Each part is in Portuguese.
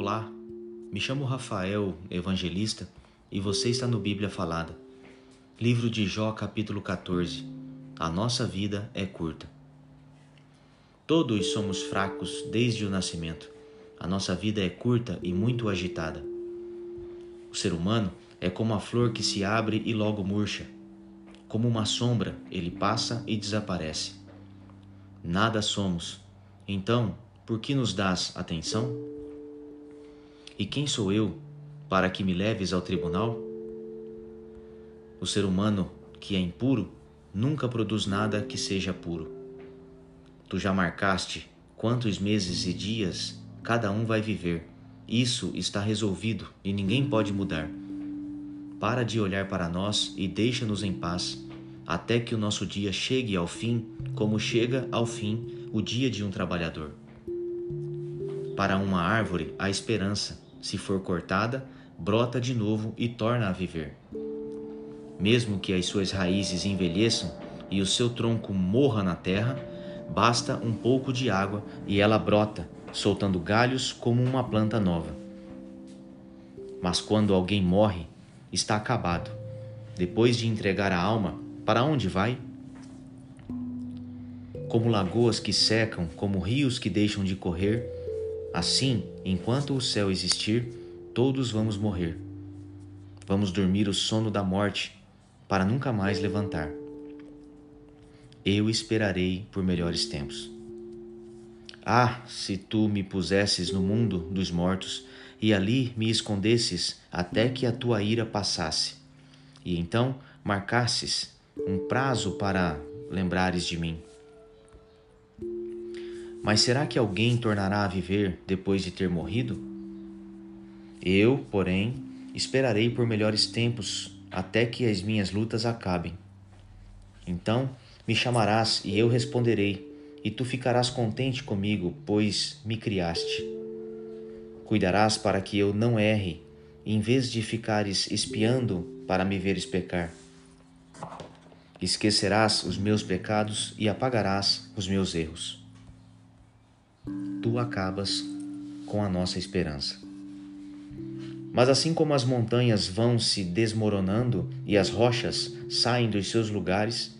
Olá, me chamo Rafael, evangelista, e você está no Bíblia Falada. Livro de Jó, capítulo 14. A nossa vida é curta. Todos somos fracos desde o nascimento. A nossa vida é curta e muito agitada. O ser humano é como a flor que se abre e logo murcha. Como uma sombra, ele passa e desaparece. Nada somos. Então, por que nos dás atenção? E quem sou eu para que me leves ao tribunal? O ser humano que é impuro nunca produz nada que seja puro. Tu já marcaste quantos meses e dias cada um vai viver. Isso está resolvido e ninguém pode mudar. Para de olhar para nós e deixa-nos em paz, até que o nosso dia chegue ao fim, como chega ao fim o dia de um trabalhador. Para uma árvore, a esperança, se for cortada, brota de novo e torna a viver. Mesmo que as suas raízes envelheçam e o seu tronco morra na terra, basta um pouco de água e ela brota, soltando galhos como uma planta nova. Mas quando alguém morre, está acabado. Depois de entregar a alma, para onde vai? Como lagoas que secam, como rios que deixam de correr, assim, enquanto o céu existir, todos vamos morrer. Vamos dormir o sono da morte, para nunca mais levantar. Eu esperarei por melhores tempos. Ah, se tu me pusesses no mundo dos mortos e ali me escondesses até que a tua ira passasse, e então marcasses um prazo para lembrares de mim. Mas será que alguém tornará a viver depois de ter morrido? Eu, porém, esperarei por melhores tempos até que as minhas lutas acabem. Então me chamarás e eu responderei, e tu ficarás contente comigo, pois me criaste. Cuidarás para que eu não erre, em vez de ficares espiando para me veres pecar. Esquecerás os meus pecados e apagarás os meus erros. Tu acabas com a nossa esperança. Mas assim como as montanhas vão se desmoronando e as rochas saem dos seus lugares,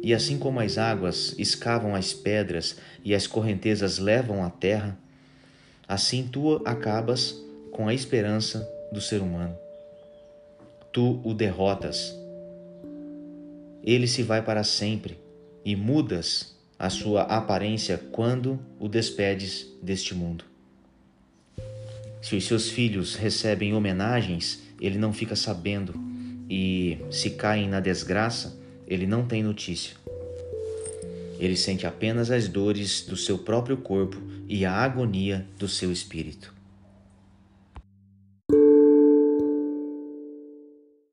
e assim como as águas escavam as pedras e as correntezas levam a terra, assim tu acabas com a esperança do ser humano. Tu o derrotas. Ele se vai para sempre e mudas a sua aparência quando o despedes deste mundo. Se os seus filhos recebem homenagens, ele não fica sabendo, e se caem na desgraça, ele não tem notícia. Ele sente apenas as dores do seu próprio corpo e a agonia do seu espírito.